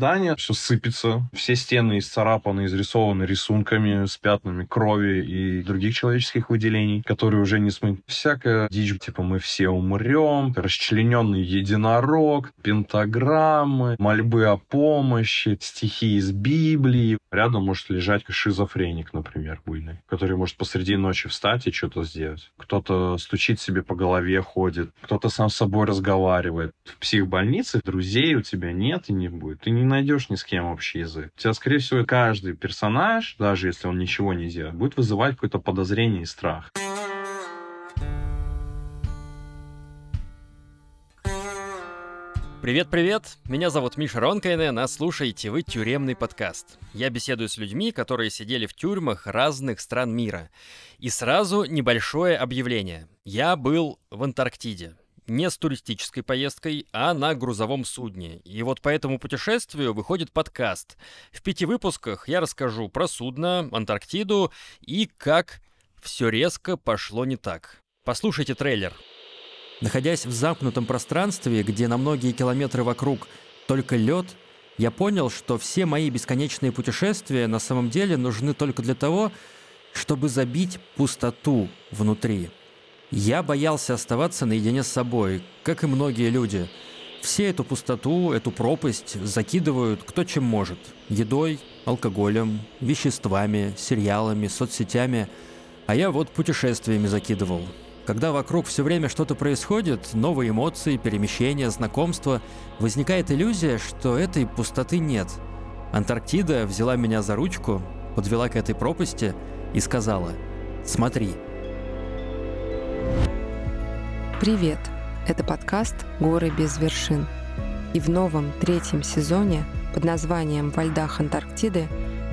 здание, все сыпется, все стены исцарапаны, изрисованы рисунками с пятнами крови и других человеческих выделений, которые уже не смыть. Всякая дичь, типа мы все умрем, расчлененный единорог, пентаграммы, мольбы о помощи, стихи из Библии. Рядом может лежать шизофреник, например, буйный, который может посреди ночи встать и что-то сделать. Кто-то стучит себе по голове, ходит, кто-то сам с собой разговаривает. В психбольнице друзей у тебя нет и не будет. Ты не найдешь ни с кем общий язык. У тебя, скорее всего, каждый персонаж, даже если он ничего не делает, будет вызывать какое-то подозрение и страх. Привет-привет! Меня зовут Миша Ронкайнен, а слушаете вы «Тюремный подкаст». Я беседую с людьми, которые сидели в тюрьмах разных стран мира. И сразу небольшое объявление. Я был в Антарктиде. Не с туристической поездкой, а на грузовом судне. И вот по этому путешествию выходит подкаст. В пяти выпусках я расскажу про судно, Антарктиду и как все резко пошло не так. Послушайте трейлер. Находясь в замкнутом пространстве, где на многие километры вокруг только лед, я понял, что все мои бесконечные путешествия на самом деле нужны только для того, чтобы забить пустоту внутри. Я боялся оставаться наедине с собой, как и многие люди. Все эту пустоту, эту пропасть закидывают кто чем может. Едой, алкоголем, веществами, сериалами, соцсетями. А я вот путешествиями закидывал. Когда вокруг все время что-то происходит, новые эмоции, перемещения, знакомства, возникает иллюзия, что этой пустоты нет. Антарктида взяла меня за ручку, подвела к этой пропасти и сказала «Смотри». Привет! Это подкаст «Горы без вершин». И в новом третьем сезоне под названием «Во льдах Антарктиды»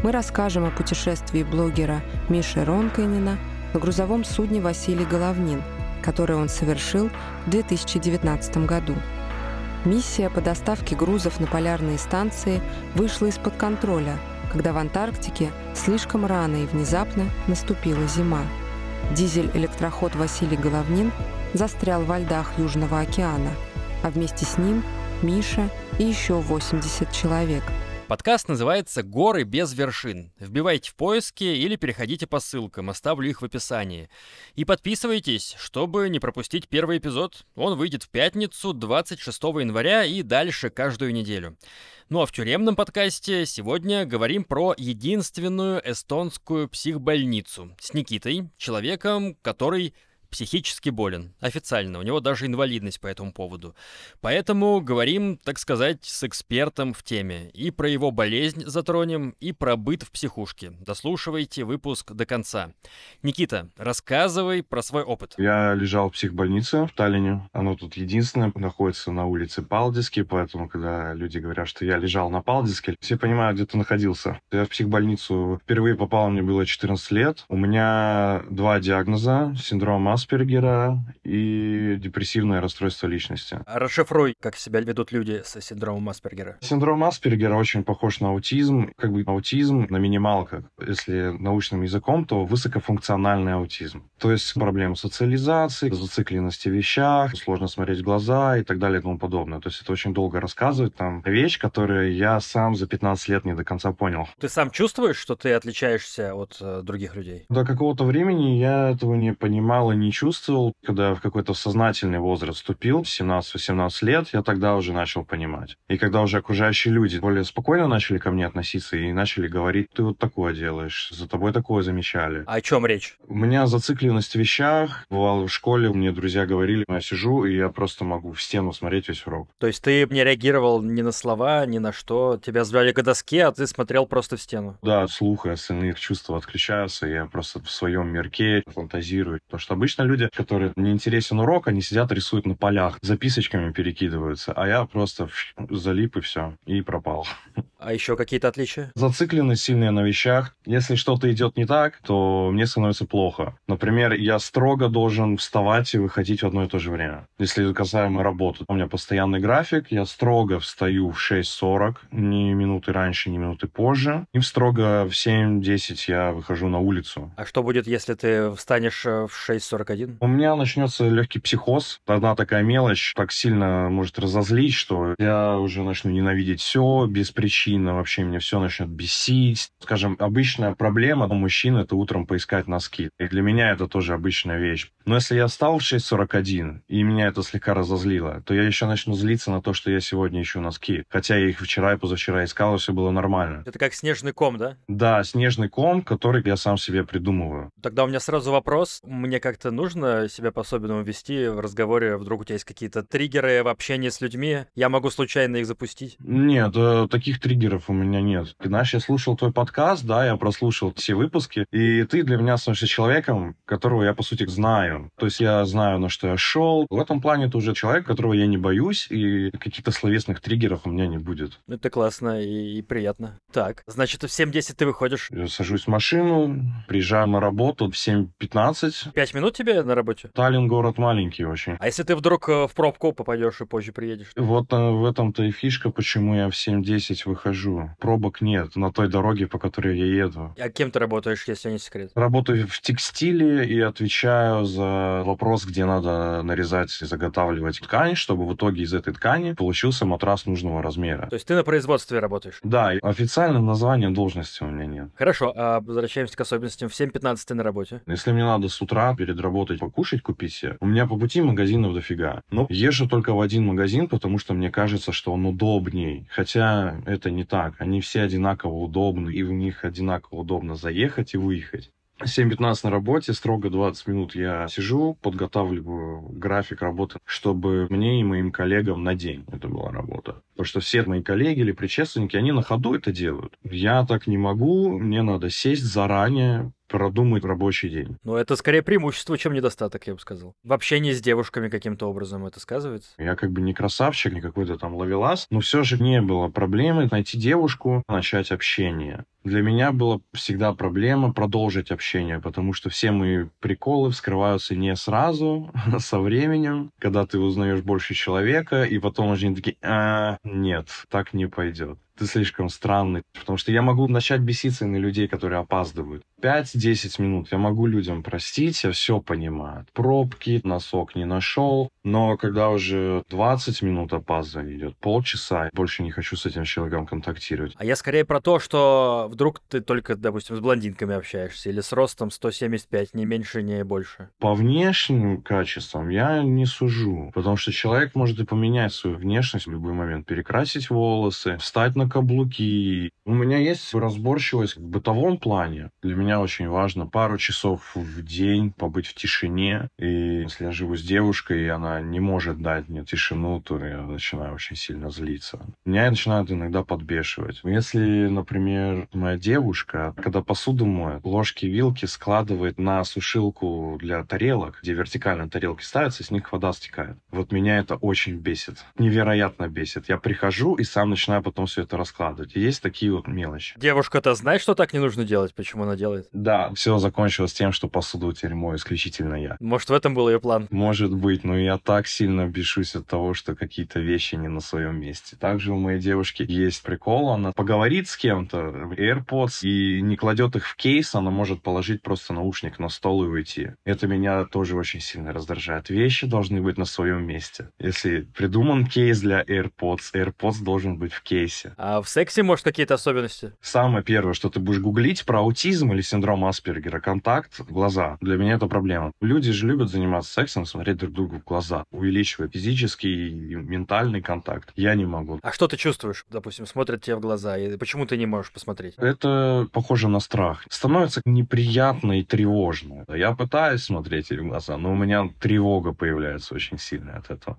мы расскажем о путешествии блогера Миши Ронкайнена – на грузовом судне Василий Головнин, которое он совершил в 2019 году. Миссия по доставке грузов на полярные станции вышла из-под контроля, когда в Антарктике слишком рано и внезапно наступила зима. Дизель-электроход Василий Головнин застрял во льдах Южного океана, а вместе с ним Миша и еще 80 человек – Подкаст называется «Горы без вершин». Вбивайте в поиски или переходите по ссылкам, оставлю их в описании. И подписывайтесь, чтобы не пропустить первый эпизод. Он выйдет в пятницу, 26 января и дальше каждую неделю. Ну а в тюремном подкасте сегодня говорим про единственную эстонскую психбольницу с Никитой, человеком, который психически болен. Официально. У него даже инвалидность по этому поводу. Поэтому говорим, так сказать, с экспертом в теме. И про его болезнь затронем, и про быт в психушке. Дослушивайте выпуск до конца. Никита, рассказывай про свой опыт. Я лежал в психбольнице в Таллине. Оно тут единственное находится на улице Палдиски, поэтому, когда люди говорят, что я лежал на Палдиске, все понимают, где ты находился. Я в психбольницу впервые попал, мне было 14 лет. У меня два диагноза. Синдром Аспергера и депрессивное расстройство личности. Расшифруй, как себя ведут люди с синдромом Аспергера. Синдром Аспергера очень похож на аутизм. Как бы аутизм на минималках. Если научным языком, то высокофункциональный аутизм. То есть проблемы социализации, зацикленности в вещах, сложно смотреть в глаза и так далее и тому подобное. То есть это очень долго рассказывать. Там вещь, которую я сам за 15 лет не до конца понял. Ты сам чувствуешь, что ты отличаешься от э, других людей? До какого-то времени я этого не понимал и не не чувствовал. Когда в какой-то сознательный возраст вступил, 17-18 лет, я тогда уже начал понимать. И когда уже окружающие люди более спокойно начали ко мне относиться и начали говорить, ты вот такое делаешь, за тобой такое замечали. О чем речь? У меня зацикленность в вещах. Бывало в школе, мне друзья говорили, я сижу, и я просто могу в стену смотреть весь урок. То есть ты не реагировал ни на слова, ни на что? Тебя звали к доске, а ты смотрел просто в стену? Да, слух и остальных чувств отключаются. Я просто в своем мирке фантазирую. Потому что обычно Обычно люди, которые не интересен урок, они сидят, рисуют на полях, записочками перекидываются, а я просто залип и все, и пропал. А еще какие-то отличия? Зацикленность сильная на вещах. Если что-то идет не так, то мне становится плохо. Например, я строго должен вставать и выходить в одно и то же время. Если касаемо работы, у меня постоянный график, я строго встаю в 6.40, ни минуты раньше, ни минуты позже. И строго в 7.10 я выхожу на улицу. А что будет, если ты встанешь э, в 6.41? У меня начнется легкий психоз. Одна такая мелочь так сильно может разозлить, что я уже начну ненавидеть все без причины. Вообще меня все начнет бесить. Скажем, обычная проблема у мужчин — это утром поискать носки. И для меня это тоже обычная вещь. Но если я встал в 6.41, и меня это слегка разозлило, то я еще начну злиться на то, что я сегодня ищу носки. Хотя я их вчера и позавчера искал, и все было нормально. Это как снежный ком, да? Да, снежный ком, который я сам себе придумываю. Тогда у меня сразу вопрос. Мне как-то нужно себя по-особенному вести в разговоре? Вдруг у тебя есть какие-то триггеры в общении с людьми? Я могу случайно их запустить? Нет, э, таких триггеров у меня нет. Иначе я слушал твой подкаст, да, я прослушал все выпуски, и ты для меня становишься человеком, которого я, по сути, знаю. То есть я знаю, на что я шел. В этом плане ты уже человек, которого я не боюсь, и каких-то словесных триггеров у меня не будет. Это классно и, и приятно. Так, значит, в 7.10 ты выходишь. Я сажусь в машину, приезжаю на работу в 7.15. Пять минут тебе на работе? Таллин город маленький очень. А если ты вдруг э, в пробку попадешь и позже приедешь? Вот э, в этом-то и фишка, почему я в 7.10 выхожу. Пробок нет на той дороге, по которой я еду. А кем ты работаешь, если не секрет? Работаю в текстиле и отвечаю за вопрос, где надо нарезать и заготавливать ткань, чтобы в итоге из этой ткани получился матрас нужного размера. То есть ты на производстве работаешь? Да, и официального названия должности у меня нет. Хорошо, а возвращаемся к особенностям. В 7.15 ты на работе. Если мне надо с утра перед работой покушать купить себе, у меня по пути магазинов дофига. Но езжу только в один магазин, потому что мне кажется, что он удобней. Хотя это не так. Они все одинаково удобны, и в них одинаково удобно заехать и выехать. 7.15 на работе, строго 20 минут я сижу, подготавливаю график работы, чтобы мне и моим коллегам на день это была работа. Потому что все мои коллеги или предшественники, они на ходу это делают. Я так не могу, мне надо сесть заранее, продумать рабочий день. Но это скорее преимущество, чем недостаток, я бы сказал. В общении с девушками каким-то образом это сказывается? Я как бы не красавчик, не какой-то там ловелас, но все же не было проблемы найти девушку, начать общение. Для меня была всегда проблема продолжить общение, потому что все мои приколы вскрываются не сразу, а со временем, когда ты узнаешь больше человека, и потом уже такие, а, нет, так не пойдет ты слишком странный. Потому что я могу начать беситься на людей, которые опаздывают. 5-10 минут я могу людям простить, я все понимаю. Пробки, носок не нашел. Но когда уже 20 минут опаздывания идет, полчаса, больше не хочу с этим человеком контактировать. А я скорее про то, что вдруг ты только, допустим, с блондинками общаешься или с ростом 175, не меньше, не больше. По внешним качествам я не сужу, потому что человек может и поменять свою внешность в любой момент, перекрасить волосы, встать на каблуки. У меня есть разборчивость в бытовом плане. Для меня очень важно пару часов в день побыть в тишине. И если я живу с девушкой, и она не может дать мне тишину, то я начинаю очень сильно злиться. Меня начинает иногда подбешивать. Если, например, моя девушка, когда посуду моет, ложки и вилки складывает на сушилку для тарелок, где вертикально тарелки ставятся, с них вода стекает. Вот меня это очень бесит. Невероятно бесит. Я прихожу и сам начинаю потом все это раскладывать. И есть такие вот мелочи. Девушка-то знает, что так не нужно делать, почему она делает? Да, все закончилось тем, что посуду теперь мою исключительно я. Может, в этом был ее план? Может быть, но я так сильно бешусь от того, что какие-то вещи не на своем месте. Также у моей девушки есть прикол, она поговорит с кем-то AirPods и не кладет их в кейс, она может положить просто наушник на стол и уйти. Это меня тоже очень сильно раздражает. Вещи должны быть на своем месте. Если придуман кейс для AirPods, AirPods должен быть в кейсе. А в сексе, может, какие-то особенности? Самое первое, что ты будешь гуглить про аутизм или синдром Аспергера, контакт, глаза. Для меня это проблема. Люди же любят заниматься сексом, смотреть друг другу в глаза, увеличивая физический и ментальный контакт. Я не могу. А что ты чувствуешь? Допустим, смотрят тебе в глаза, и почему ты не можешь посмотреть? Это похоже на страх. Становится неприятно и тревожно. Я пытаюсь смотреть ей в глаза, но у меня тревога появляется очень сильно от этого.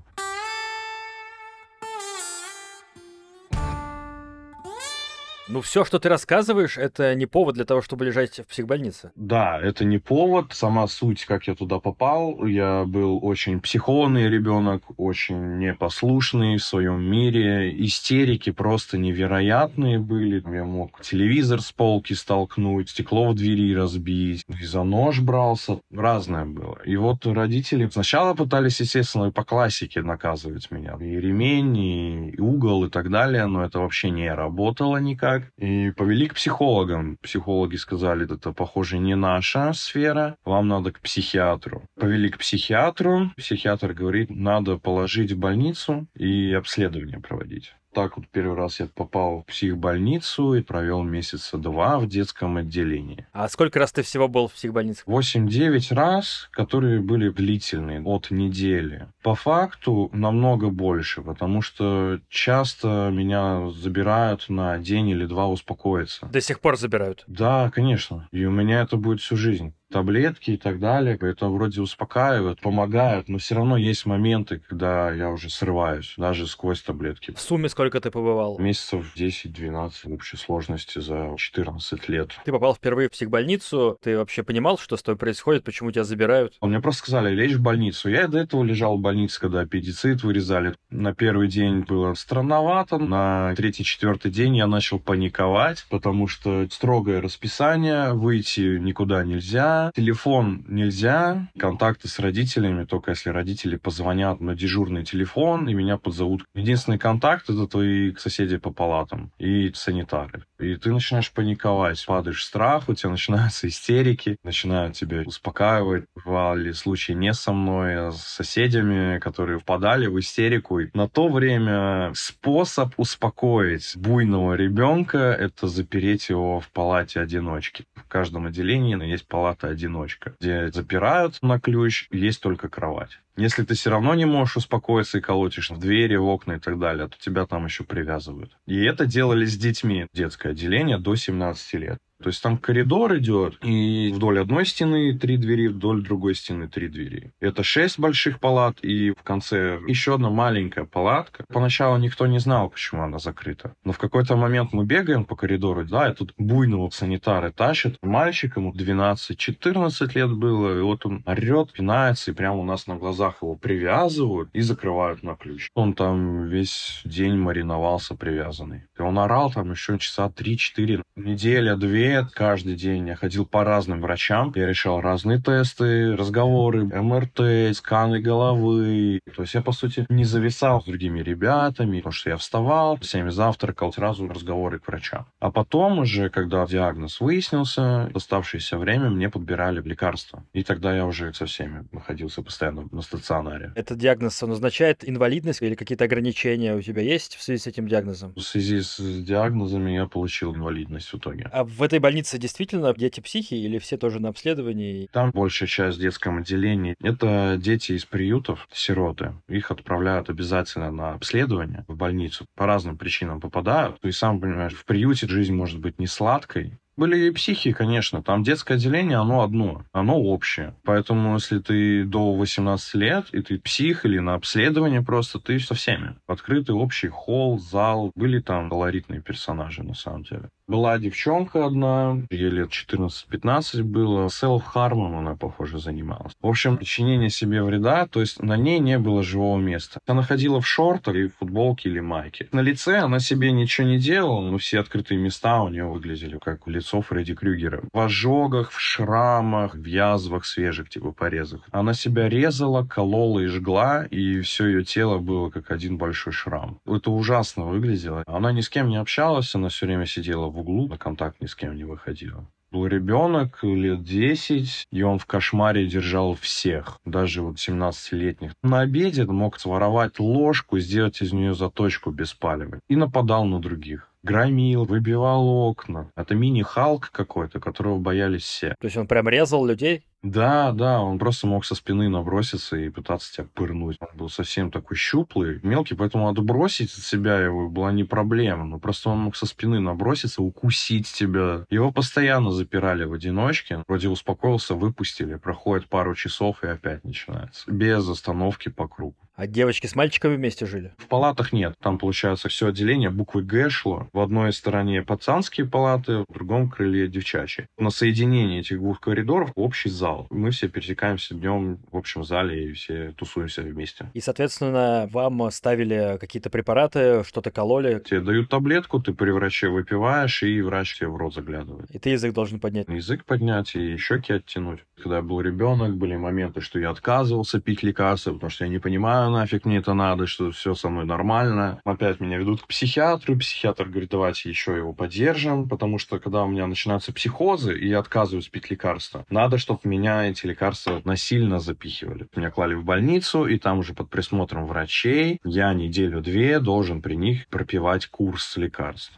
Ну, все, что ты рассказываешь, это не повод для того, чтобы лежать в психбольнице. Да, это не повод. Сама суть, как я туда попал. Я был очень психованный ребенок, очень непослушный в своем мире. Истерики просто невероятные были. Я мог телевизор с полки столкнуть, стекло в двери разбить, и за нож брался. Разное было. И вот родители сначала пытались, естественно, по классике наказывать меня. И ремень, и угол, и так далее. Но это вообще не работало никак так. И повели к психологам. Психологи сказали, это, похоже, не наша сфера, вам надо к психиатру. Повели к психиатру. Психиатр говорит, надо положить в больницу и обследование проводить так вот первый раз я попал в психбольницу и провел месяца два в детском отделении. А сколько раз ты всего был в психбольнице? 8-9 раз, которые были длительные, от недели. По факту намного больше, потому что часто меня забирают на день или два успокоиться. До сих пор забирают? Да, конечно. И у меня это будет всю жизнь таблетки и так далее. Это вроде успокаивает, помогает, но все равно есть моменты, когда я уже срываюсь, даже сквозь таблетки. В сумме сколько ты побывал? Месяцев 10-12 в общей сложности за 14 лет. Ты попал впервые в психбольницу, ты вообще понимал, что с тобой происходит, почему тебя забирают? Мне просто сказали, лечь в больницу. Я до этого лежал в больнице, когда аппендицит вырезали. На первый день было странновато, на третий-четвертый день я начал паниковать, потому что строгое расписание, выйти никуда нельзя, телефон нельзя, контакты с родителями, только если родители позвонят на дежурный телефон и меня подзовут. Единственный контакт — это твои соседи по палатам и санитары. И ты начинаешь паниковать, падаешь в страх, у тебя начинаются истерики, начинают тебя успокаивать. Бывали случаи не со мной, а с соседями, которые впадали в истерику. И на то время способ успокоить буйного ребенка — это запереть его в палате одиночки. В каждом отделении есть палата одиночка, где запирают на ключ, есть только кровать. Если ты все равно не можешь успокоиться и колотишь в двери, в окна и так далее, то тебя там еще привязывают. И это делали с детьми. Детское отделение до 17 лет. То есть там коридор идет, и вдоль одной стены три двери, вдоль другой стены три двери. Это шесть больших палат, и в конце еще одна маленькая палатка. Поначалу никто не знал, почему она закрыта. Но в какой-то момент мы бегаем по коридору, да, и тут буйного санитары тащат. Мальчик, ему 12-14 лет было, и вот он орет, пинается, и прямо у нас на глазах его привязывают и закрывают на ключ. Он там весь день мариновался привязанный. И он орал там еще часа 3-4, неделя, две, лет, каждый день я ходил по разным врачам, я решал разные тесты, разговоры, МРТ, сканы головы. То есть я, по сути, не зависал с другими ребятами, потому что я вставал, всеми завтракал, сразу разговоры к врачам. А потом уже, когда диагноз выяснился, оставшееся время мне подбирали лекарства. И тогда я уже со всеми находился постоянно на стационаре. Этот диагноз, он означает инвалидность или какие-то ограничения у тебя есть в связи с этим диагнозом? В связи с диагнозами я получил инвалидность в итоге. А в этой этой больнице действительно дети-психи или все тоже на обследовании? Там большая часть в детском отделении. Это дети из приютов, сироты. Их отправляют обязательно на обследование в больницу. По разным причинам попадают. Ты сам понимаешь, в приюте жизнь может быть не сладкой, были и психи, конечно. Там детское отделение, оно одно, оно общее. Поэтому, если ты до 18 лет, и ты псих или на обследование просто, ты со всеми. Открытый общий холл, зал. Были там колоритные персонажи, на самом деле. Была девчонка одна, ей лет 14-15 было, селф-хармом она, похоже, занималась. В общем, причинение себе вреда, то есть на ней не было живого места. Она ходила в шортах и в футболке или майке. На лице она себе ничего не делала, но все открытые места у нее выглядели как лицо Фредди Крюгера. В ожогах, в шрамах, в язвах свежих, типа порезах. Она себя резала, колола и жгла, и все ее тело было как один большой шрам. Это ужасно выглядело. Она ни с кем не общалась, она все время сидела в углу, на контакт ни с кем не выходила. Был ребенок лет 10, и он в кошмаре держал всех, даже вот 17-летних. На обеде мог своровать ложку, сделать из нее заточку без палева и нападал на других громил, выбивал окна. Это мини-Халк какой-то, которого боялись все. То есть он прям резал людей? Да, да, он просто мог со спины наброситься и пытаться тебя пырнуть. Он был совсем такой щуплый, мелкий, поэтому отбросить от себя его была не проблема. Но просто он мог со спины наброситься, укусить тебя. Его постоянно запирали в одиночке. Вроде успокоился, выпустили. Проходит пару часов и опять начинается. Без остановки по кругу. А девочки с мальчиками вместе жили? В палатах нет. Там, получается, все отделение буквы Г шло. В одной стороне пацанские палаты, в другом крыле девчачьи. На соединении этих двух коридоров общий зал. Мы все пересекаемся днем в общем зале и все тусуемся вместе. И, соответственно, вам ставили какие-то препараты, что-то кололи? Тебе дают таблетку, ты при враче выпиваешь, и врач тебе в рот заглядывает. И ты язык должен поднять? Язык поднять и щеки оттянуть. Когда я был ребенок, были моменты, что я отказывался пить лекарства, потому что я не понимаю, нафиг мне это надо, что все со мной нормально. Опять меня ведут к психиатру, психиатр говорит, давайте еще его поддержим, потому что когда у меня начинаются психозы, и я отказываюсь пить лекарства, надо, чтобы меня эти лекарства насильно запихивали. Меня клали в больницу, и там уже под присмотром врачей я неделю-две должен при них пропивать курс лекарств.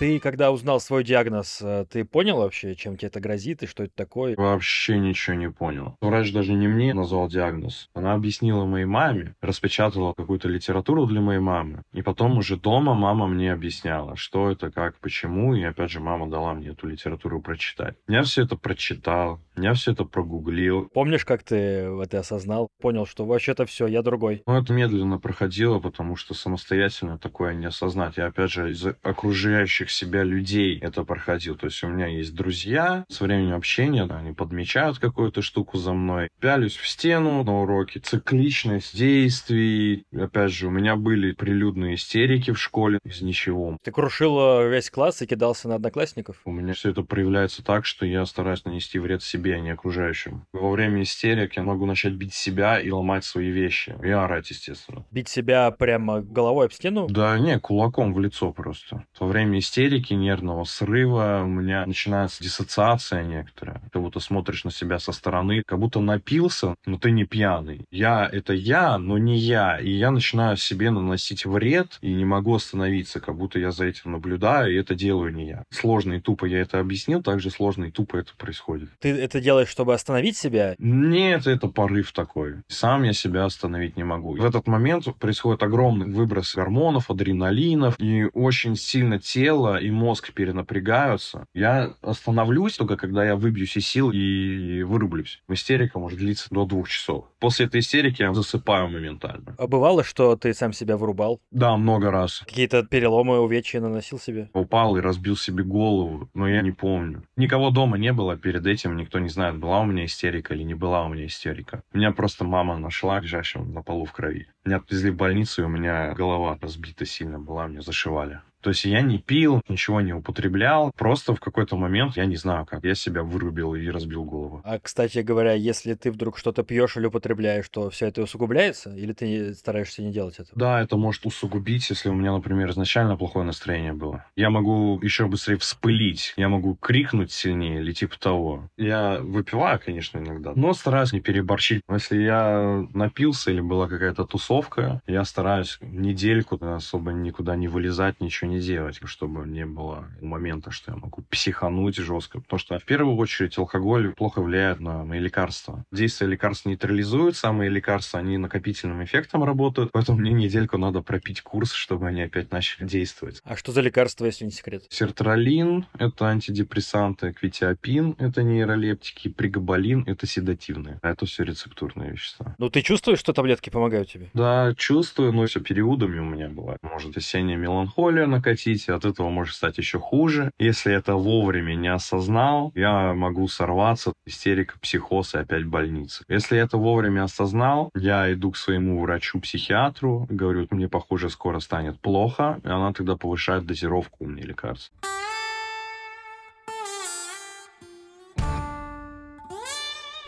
Ты, когда узнал свой диагноз, э, ты понял вообще, чем тебе это грозит и что это такое? Вообще ничего не понял. Врач даже не мне назвал диагноз. Она объяснила моей маме, распечатала какую-то литературу для моей мамы. И потом уже дома мама мне объясняла, что это, как, почему. И опять же мама дала мне эту литературу прочитать. Я все это прочитал, я все это прогуглил. Помнишь, как ты это осознал? Понял, что вообще-то все, я другой. Ну, это медленно проходило, потому что самостоятельно такое не осознать. Я, опять же, из окружающих себя людей это проходил. То есть у меня есть друзья, с временем общения, они подмечают какую-то штуку за мной. Пялюсь в стену на уроке, цикличность действий. Опять же, у меня были прилюдные истерики в школе из ничего. Ты крушил э, весь класс и кидался на одноклассников? У меня все это проявляется так, что я стараюсь нанести вред себе, а не окружающим. Во время истерик я могу начать бить себя и ломать свои вещи. И орать, естественно. Бить себя прямо головой об стену? Да не, кулаком в лицо просто. Во время истерики истерики, нервного срыва, у меня начинается диссоциация некоторая. Ты будто смотришь на себя со стороны, как будто напился, но ты не пьяный. Я — это я, но не я. И я начинаю себе наносить вред и не могу остановиться, как будто я за этим наблюдаю, и это делаю не я. Сложно и тупо я это объяснил, также сложно и тупо это происходит. Ты это делаешь, чтобы остановить себя? Нет, это порыв такой. Сам я себя остановить не могу. В этот момент происходит огромный выброс гормонов, адреналинов, и очень сильно тело и мозг перенапрягаются. Я остановлюсь только когда я выбьюсь из сил и вырублюсь. Истерика может длиться до двух часов. После этой истерики я засыпаю моментально. А бывало, что ты сам себя вырубал? Да, много раз. Какие-то переломы, увечья наносил себе? Упал и разбил себе голову, но я не помню. Никого дома не было перед этим, никто не знает, была у меня истерика или не была у меня истерика. Меня просто мама нашла лежащим на полу в крови. Меня отвезли в больницу, и у меня голова разбита сильно была, мне зашивали. То есть я не пил, ничего не употреблял. Просто в какой-то момент, я не знаю как, я себя вырубил и разбил голову. А, кстати говоря, если ты вдруг что-то пьешь или употребляешь, то все это усугубляется? Или ты стараешься не делать это? Да, это может усугубить, если у меня, например, изначально плохое настроение было. Я могу еще быстрее вспылить, я могу крикнуть сильнее или типа того. Я выпиваю, конечно, иногда, но стараюсь не переборщить. Если я напился или была какая-то тусовка, я стараюсь недельку особо никуда не вылезать, ничего не делать, чтобы не было момента, что я могу психануть жестко. Потому что в первую очередь алкоголь плохо влияет на мои лекарства. Действие лекарств нейтрализует, самые лекарства, они накопительным эффектом работают, поэтому мне недельку надо пропить курс, чтобы они опять начали действовать. А что за лекарства, если не секрет? Сертралин — это антидепрессанты, квитиапин — это нейролептики, пригабалин — это седативные. А это все рецептурные вещества. Ну, ты чувствуешь, что таблетки помогают тебе? Да, чувствую, но все периодами у меня бывает. Может, осенняя меланхолия накатить, от этого может стать еще хуже. Если это вовремя не осознал, я могу сорваться, истерика, психоз и опять больница. Если это вовремя осознал, я иду к своему врачу-психиатру, говорю, мне, похоже, скоро станет плохо, и она тогда повышает дозировку мне лекарств.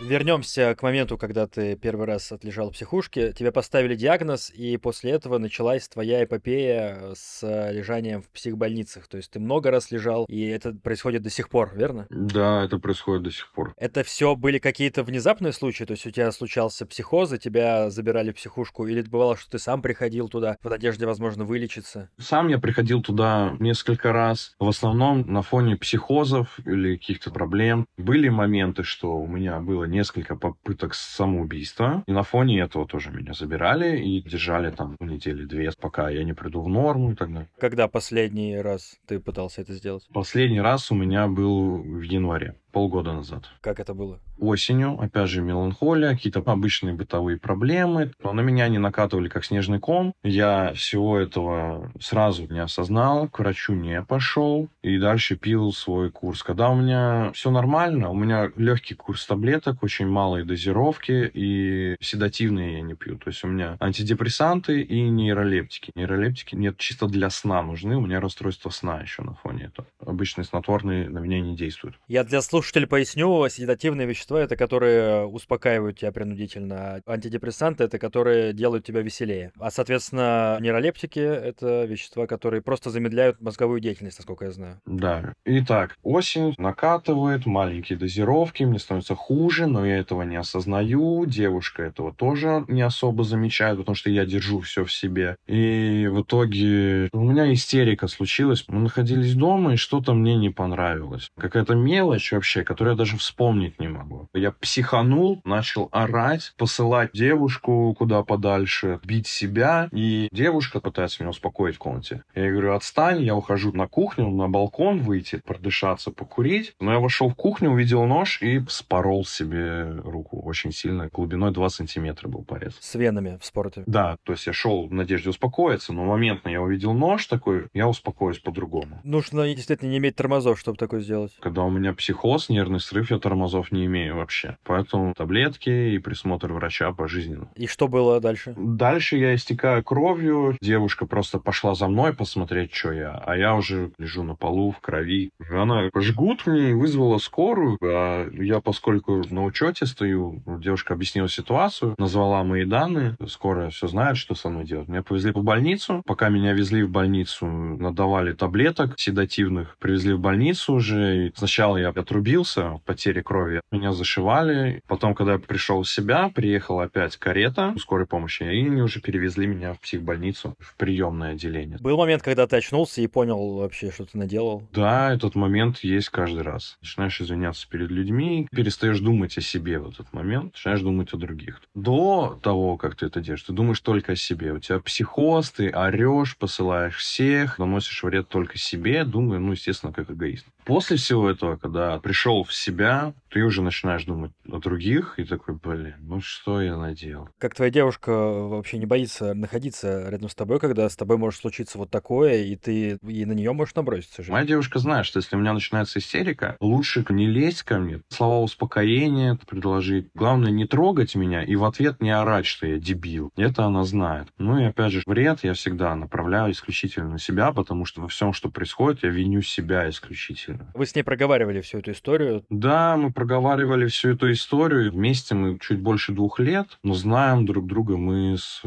Вернемся к моменту, когда ты первый раз отлежал в психушке. Тебе поставили диагноз, и после этого началась твоя эпопея с лежанием в психбольницах. То есть ты много раз лежал, и это происходит до сих пор, верно? Да, это происходит до сих пор. Это все были какие-то внезапные случаи? То есть у тебя случался психоз, и тебя забирали в психушку? Или бывало, что ты сам приходил туда в надежде, возможно, вылечиться? Сам я приходил туда несколько раз. В основном на фоне психозов или каких-то проблем. Были моменты, что у меня было несколько попыток самоубийства. И на фоне этого тоже меня забирали и держали там недели две, пока я не приду в норму и так далее. Когда последний раз ты пытался это сделать? Последний раз у меня был в январе. Полгода назад. Как это было? Осенью, опять же, меланхолия, какие-то обычные бытовые проблемы. Но на меня не накатывали как снежный ком. Я всего этого сразу не осознал, к врачу не пошел и дальше пил свой курс. Когда у меня все нормально, у меня легкий курс таблеток, очень малые дозировки и седативные я не пью. То есть у меня антидепрессанты и нейролептики. Нейролептики нет чисто для сна нужны. У меня расстройство сна еще на фоне этого. Обычные снотворные на меня не действуют. Я для слушателей поясню. Седативные вещества — это которые успокаивают тебя принудительно. Антидепрессанты — это которые делают тебя веселее. А, соответственно, нейролептики — это вещества, которые просто замедляют мозговую деятельность, насколько я знаю. Да. Итак, осень накатывает, маленькие дозировки, мне становится хуже, но я этого не осознаю. Девушка этого тоже не особо замечает, потому что я держу все в себе. И в итоге у меня истерика случилась. Мы находились дома, и что-то мне не понравилось. Какая-то мелочь вообще, которую я даже вспомнить не могу. Я психанул, начал орать, посылать девушку куда подальше, бить себя. И девушка пытается меня успокоить в комнате. Я говорю, отстань, я ухожу на кухню, на балкон выйти, продышаться, покурить. Но я вошел в кухню, увидел нож и спорол себе руку очень сильно. Глубиной 2 сантиметра был порез. С венами в спорте. Да, то есть я шел в надежде успокоиться, но моментно я увидел нож такой, я успокоюсь по-другому. Нужно действительно не иметь тормозов, чтобы такое сделать. Когда у меня психоз, нервный срыв, я тормозов не имею вообще. Поэтому таблетки и присмотр врача пожизненно. И что было дальше? Дальше я истекаю кровью. Девушка просто пошла за мной посмотреть, что я. А я уже лежу на полу в крови. Она жгут мне и вызвала скорую. А я, поскольку на учете стою, девушка объяснила ситуацию, назвала мои данные. Скорая все знает, что со мной делать. Меня повезли в больницу. Пока меня везли в больницу, надавали таблеток седативных. Привезли в больницу уже. И сначала я отрубился, потери крови. Меня зашивали. Потом, когда я пришел в себя, приехала опять карета скорой помощи. И они уже перевезли меня в психбольницу, в приемное отделение. Был момент, когда ты очнулся и понял вообще, что ты наделал? Да, этот момент есть каждый раз. Начинаешь извиняться перед людьми, перестаешь думать о себе в этот момент, начинаешь думать о других. До того, как ты это делаешь, ты думаешь только о себе. У тебя психоз, ты орешь, посылаешь всех, наносишь вред только себе, думаю, ну, естественно, как эгоист. После всего этого, когда пришел в себя, ты уже начинаешь думать о других и такой, блин, ну что я наделал? Как твоя девушка вообще не боится находиться рядом с тобой, когда с тобой может случиться вот такое, и ты и на нее можешь наброситься же? Моя девушка знает, что если у меня начинается истерика, лучше не лезть ко мне, слова успокоения предложить. Главное не трогать меня и в ответ не орать, что я дебил. Это она знает. Ну и опять же, вред я всегда направляю исключительно на себя, потому что во всем, что происходит, я виню себя исключительно. Вы с ней проговаривали всю эту историю? Да, мы проговаривали всю эту историю. Вместе мы чуть больше двух лет, но знаем друг друга мы с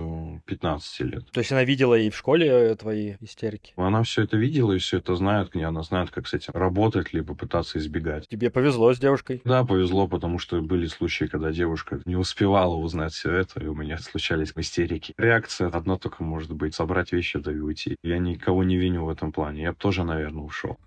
15 лет. То есть она видела и в школе твои истерики? Она все это видела и все это знает, и она знает, как с этим работать, либо пытаться избегать. Тебе повезло с девушкой? Да, повезло, потому что были случаи, когда девушка не успевала узнать все это, и у меня случались истерики. Реакция одна только может быть собрать вещи да и уйти. Я никого не виню в этом плане. Я бы тоже, наверное, ушел.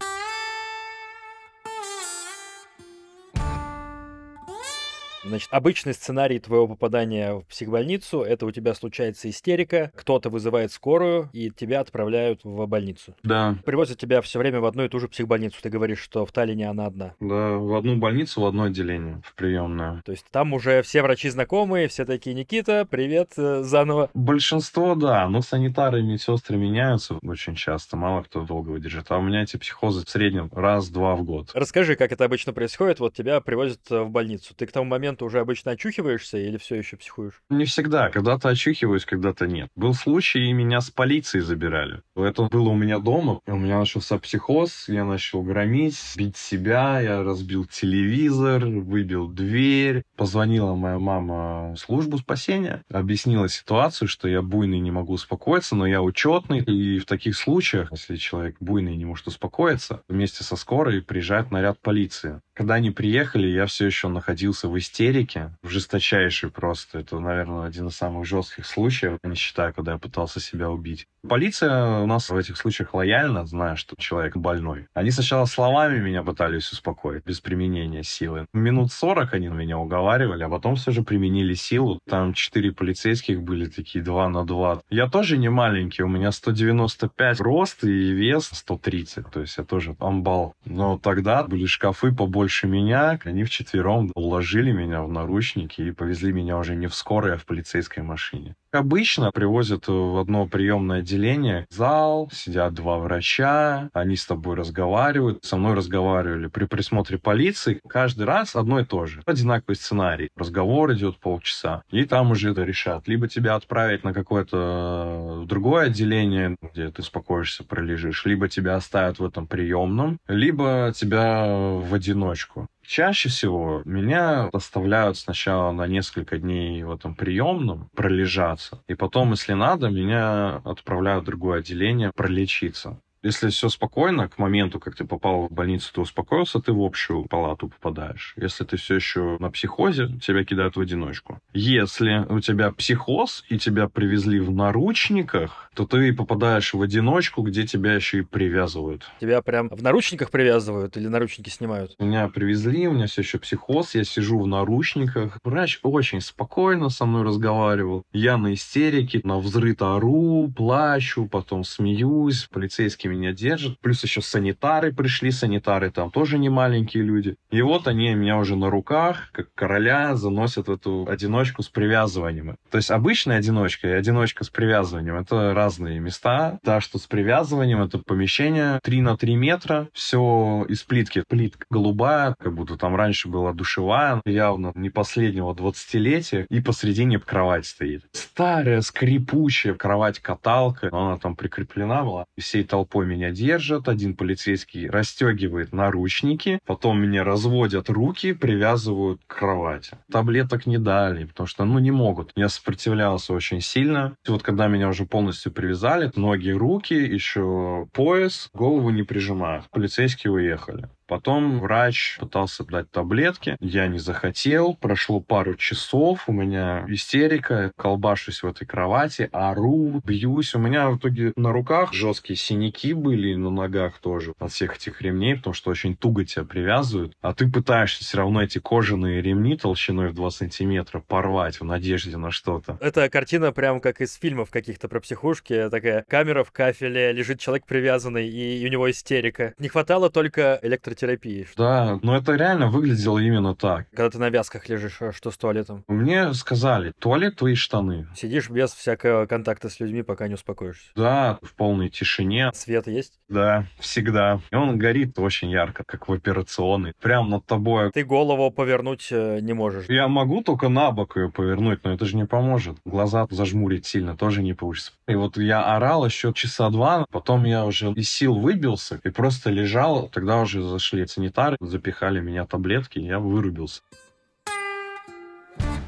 Значит, обычный сценарий твоего попадания в психбольницу — это у тебя случается истерика, кто-то вызывает скорую, и тебя отправляют в больницу. Да. Привозят тебя все время в одну и ту же психбольницу. Ты говоришь, что в Таллине она одна. Да, в одну больницу, в одно отделение, в приемную. То есть там уже все врачи знакомые, все такие, Никита, привет э, заново. Большинство, да, но санитары и медсестры меняются очень часто, мало кто долго выдержит. А у меня эти психозы в среднем раз-два в год. Расскажи, как это обычно происходит. Вот тебя привозят э, в больницу. Ты к тому моменту уже обычно очухиваешься или все еще психуешь? Не всегда. Когда-то очухиваюсь, когда-то нет. Был случай, и меня с полицией забирали. Это было у меня дома. У меня начался психоз, я начал громить, бить себя, я разбил телевизор, выбил дверь. Позвонила моя мама в службу спасения, объяснила ситуацию, что я буйный, не могу успокоиться, но я учетный. И в таких случаях, если человек буйный не может успокоиться, вместе со скорой приезжает наряд полиции. Когда они приехали, я все еще находился в истерике, истерике, в жесточайшей просто. Это, наверное, один из самых жестких случаев, не считая, когда я пытался себя убить. Полиция у нас в этих случаях лояльна, зная, что человек больной. Они сначала словами меня пытались успокоить, без применения силы. Минут 40 они меня уговаривали, а потом все же применили силу. Там четыре полицейских были такие два на два. Я тоже не маленький, у меня 195 рост и вес 130, то есть я тоже амбал. Но тогда были шкафы побольше меня, они вчетвером уложили меня в наручники и повезли меня уже не в скорой, а в полицейской машине. Обычно привозят в одно приемное отделение зал, сидят два врача, они с тобой разговаривают, со мной разговаривали при присмотре полиции. Каждый раз одно и то же. Одинаковый сценарий. Разговор идет полчаса, и там уже это решат. Либо тебя отправить на какое-то другое отделение, где ты успокоишься, пролежишь, либо тебя оставят в этом приемном, либо тебя в одиночку. Чаще всего меня оставляют сначала на несколько дней в этом приемном пролежаться, и потом, если надо, меня отправляют в другое отделение пролечиться. Если все спокойно, к моменту, как ты попал в больницу, ты успокоился, ты в общую палату попадаешь. Если ты все еще на психозе, тебя кидают в одиночку. Если у тебя психоз и тебя привезли в наручниках, то ты попадаешь в одиночку, где тебя еще и привязывают. Тебя прям в наручниках привязывают или наручники снимают? Меня привезли, у меня все еще психоз, я сижу в наручниках. Врач очень спокойно со мной разговаривал. Я на истерике, на взрыт ору, плачу, потом смеюсь. Полицейский меня держат. Плюс еще санитары пришли, санитары там тоже не маленькие люди. И вот они меня уже на руках, как короля, заносят в эту одиночку с привязыванием. То есть обычная одиночка и одиночка с привязыванием — это разные места. Та, что с привязыванием, это помещение 3 на 3 метра, все из плитки. Плитка голубая, как будто там раньше была душевая, явно не последнего 20-летия, и посредине кровать стоит. Старая, скрипучая кровать-каталка, она там прикреплена была, всей толпой толпой меня держат, один полицейский расстегивает наручники, потом меня разводят руки, привязывают к кровати. Таблеток не дали, потому что, ну, не могут. Я сопротивлялся очень сильно. И вот когда меня уже полностью привязали, ноги, руки, еще пояс, голову не прижимают. Полицейские уехали. Потом врач пытался дать таблетки, я не захотел, прошло пару часов, у меня истерика, колбашусь в этой кровати, ору, бьюсь. У меня в итоге на руках жесткие синяки были, на ногах тоже от всех этих ремней, потому что очень туго тебя привязывают. А ты пытаешься все равно эти кожаные ремни толщиной в 2 сантиметра порвать в надежде на что-то. Эта картина прям как из фильмов каких-то про психушки. Такая камера в кафеле, лежит человек привязанный, и у него истерика. Не хватало только электро терапии. Да, но это реально выглядело именно так. Когда ты на вязках лежишь, а что с туалетом? Мне сказали, туалет твои штаны. Сидишь без всякого контакта с людьми, пока не успокоишься. Да, в полной тишине. Свет есть? Да, всегда. И он горит очень ярко, как в операционной. Прям над тобой. Ты голову повернуть э, не можешь. Я могу только на бок ее повернуть, но это же не поможет. Глаза зажмурить сильно тоже не получится. И вот я орал еще часа два, потом я уже из сил выбился и просто лежал. Тогда уже зашли пришли санитары, запихали меня таблетки, я вырубился.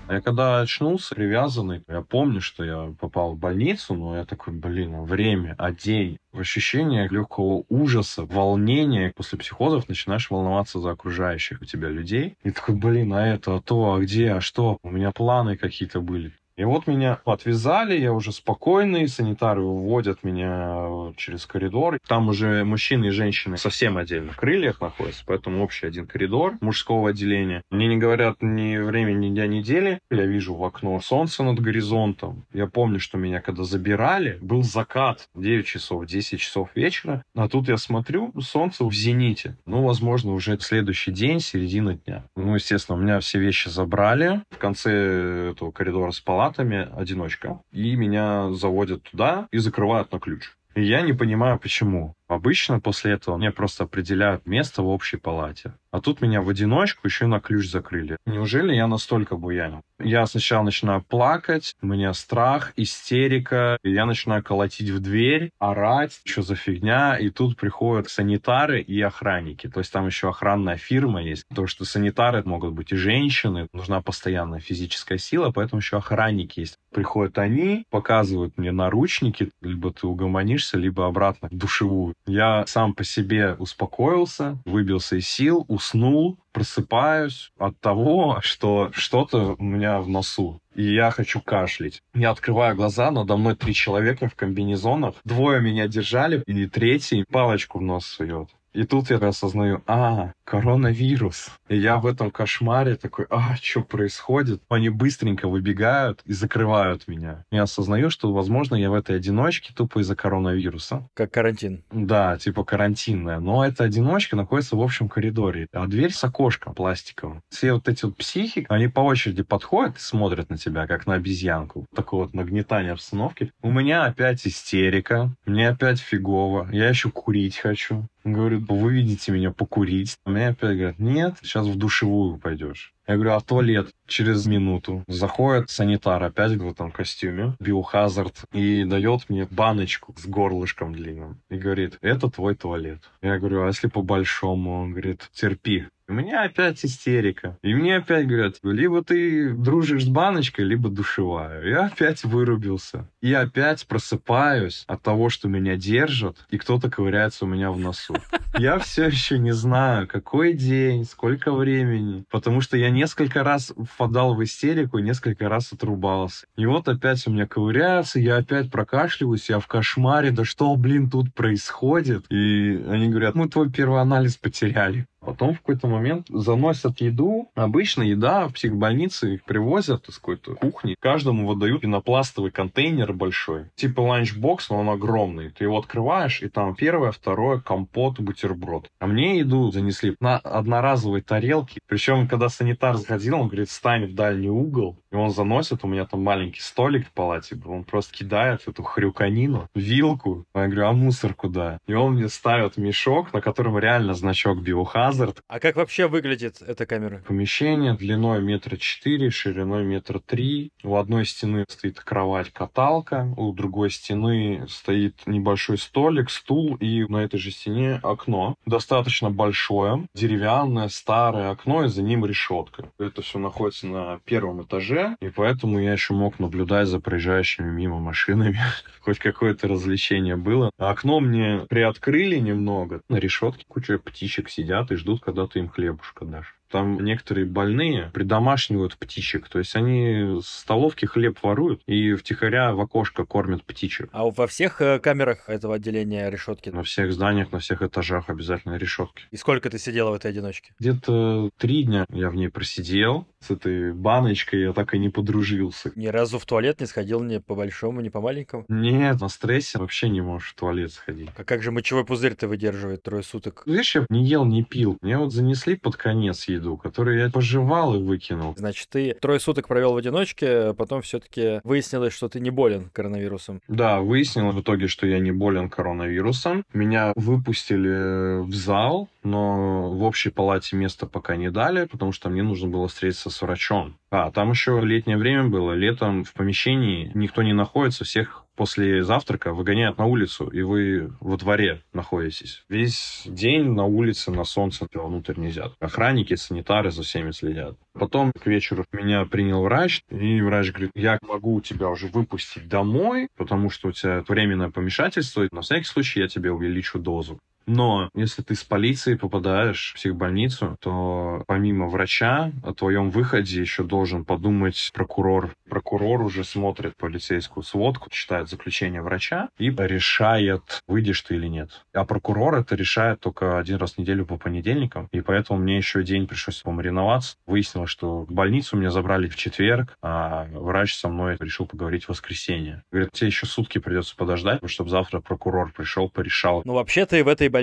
Я когда очнулся, привязанный, я помню, что я попал в больницу, но я такой, блин, время, а день. Ощущение легкого ужаса, волнения. После психозов начинаешь волноваться за окружающих у тебя людей. И такой, блин, а это, а то, а где, а что? У меня планы какие-то были. И вот меня отвязали, я уже спокойный, санитары выводят меня через коридор. Там уже мужчины и женщины совсем отдельно в крыльях находятся, поэтому общий один коридор мужского отделения. Мне не говорят ни времени, ни дня недели. Я вижу в окно солнце над горизонтом. Я помню, что меня когда забирали, был закат 9 часов, 10 часов вечера. А тут я смотрю, солнце в зените. Ну, возможно, уже следующий день, середина дня. Ну, естественно, у меня все вещи забрали. В конце этого коридора спала автоматами одиночка. И меня заводят туда и закрывают на ключ. И я не понимаю, почему. Обычно после этого мне просто определяют место в общей палате. А тут меня в одиночку еще на ключ закрыли. Неужели я настолько буянил? Я сначала начинаю плакать, у меня страх, истерика, и я начинаю колотить в дверь, орать, что за фигня, и тут приходят санитары и охранники. То есть там еще охранная фирма есть. То, что санитары могут быть и женщины, нужна постоянная физическая сила, поэтому еще охранники есть. Приходят они, показывают мне наручники, либо ты угомонишься, либо обратно в душевую. Я сам по себе успокоился, выбился из сил, уснул, просыпаюсь от того, что что-то у меня в носу. И я хочу кашлять. Я открываю глаза, надо мной три человека в комбинезонах. Двое меня держали, и третий палочку в нос сует. И тут я осознаю, а, коронавирус. И я в этом кошмаре такой, а, что происходит? Они быстренько выбегают и закрывают меня. Я осознаю, что, возможно, я в этой одиночке тупо из-за коронавируса. Как карантин. Да, типа карантинная. Но эта одиночка находится в общем коридоре. А дверь с окошком пластиковым. Все вот эти вот психи, они по очереди подходят и смотрят на тебя, как на обезьянку. Такое вот нагнетание обстановки. У меня опять истерика. Мне опять фигово. Я еще курить хочу. Говорю, вы видите меня покурить. Мне опять говорят, нет, сейчас в душевую пойдешь. Я говорю, а туалет? Через минуту заходит санитар опять в этом костюме, биохазард, и дает мне баночку с горлышком длинным. И говорит, это твой туалет. Я говорю, а если по-большому? Он говорит, терпи. У меня опять истерика. И мне опять говорят, либо ты дружишь с баночкой, либо душевая. Я опять вырубился. И опять просыпаюсь от того, что меня держат, и кто-то ковыряется у меня в носу. Я все еще не знаю, какой день, сколько времени, потому что я несколько раз впадал в истерику, несколько раз отрубался. И вот опять у меня ковыряются, я опять прокашливаюсь, я в кошмаре, да что, блин, тут происходит? И они говорят, мы твой первый анализ потеряли. Потом в какой-то момент заносят еду. Обычно еда в психбольнице их привозят из какой-то кухни. Каждому выдают пенопластовый контейнер большой. Типа ланчбокс, но он огромный. Ты его открываешь, и там первое, второе, компот, бутерброд. А мне еду занесли на одноразовой тарелке. Причем, когда санитар заходил, он говорит, встань в дальний угол. И он заносит, у меня там маленький столик в палате был, он просто кидает эту хрюканину, вилку. Я говорю, а мусор куда? И он мне ставит мешок, на котором реально значок biohazard. А как вообще выглядит эта камера? Помещение длиной метра четыре, шириной метра три. У одной стены стоит кровать-каталка, у другой стены стоит небольшой столик, стул, и на этой же стене окно. Достаточно большое, деревянное, старое окно, и за ним решетка. Это все находится на первом этаже и поэтому я еще мог наблюдать за проезжающими мимо машинами. Хоть какое-то развлечение было. Окно мне приоткрыли немного. На решетке куча птичек сидят и ждут, когда ты им хлебушка дашь. Там некоторые больные придомашнивают птичек. То есть они с столовки хлеб воруют и втихаря в окошко кормят птичек. А во всех э, камерах этого отделения решетки? На всех зданиях, на всех этажах обязательно решетки. И сколько ты сидела в этой одиночке? Где-то три дня я в ней просидел. С этой баночкой я так и не подружился. Ни разу в туалет не сходил ни по большому, ни по маленькому? Нет, на стрессе вообще не можешь в туалет сходить. А как же мочевой пузырь-то выдерживает трое суток? Видишь, я не ел, не пил. Мне вот занесли под конец еду, которую я пожевал и выкинул. Значит, ты трое суток провел в одиночке, потом все-таки выяснилось, что ты не болен коронавирусом. Да, выяснилось в итоге, что я не болен коронавирусом. Меня выпустили в зал, но в общей палате места пока не дали, потому что мне нужно было встретиться с врачом. А, там еще летнее время было. Летом в помещении никто не находится, всех после завтрака выгоняют на улицу, и вы во дворе находитесь. Весь день на улице, на солнце внутрь нельзя. Охранники, санитары за всеми следят. Потом к вечеру меня принял врач, и врач говорит, я могу тебя уже выпустить домой, потому что у тебя временное помешательство, на всякий случай я тебе увеличу дозу. Но если ты с полицией попадаешь в психбольницу, то помимо врача о твоем выходе еще должен подумать прокурор. Прокурор уже смотрит полицейскую сводку, читает заключение врача и решает, выйдешь ты или нет. А прокурор это решает только один раз в неделю по понедельникам. И поэтому мне еще день пришлось помариноваться. Выяснилось, что больницу меня забрали в четверг, а врач со мной решил поговорить в воскресенье. Говорит, тебе еще сутки придется подождать, чтобы завтра прокурор пришел, порешал. Ну, вообще ты в этой больнице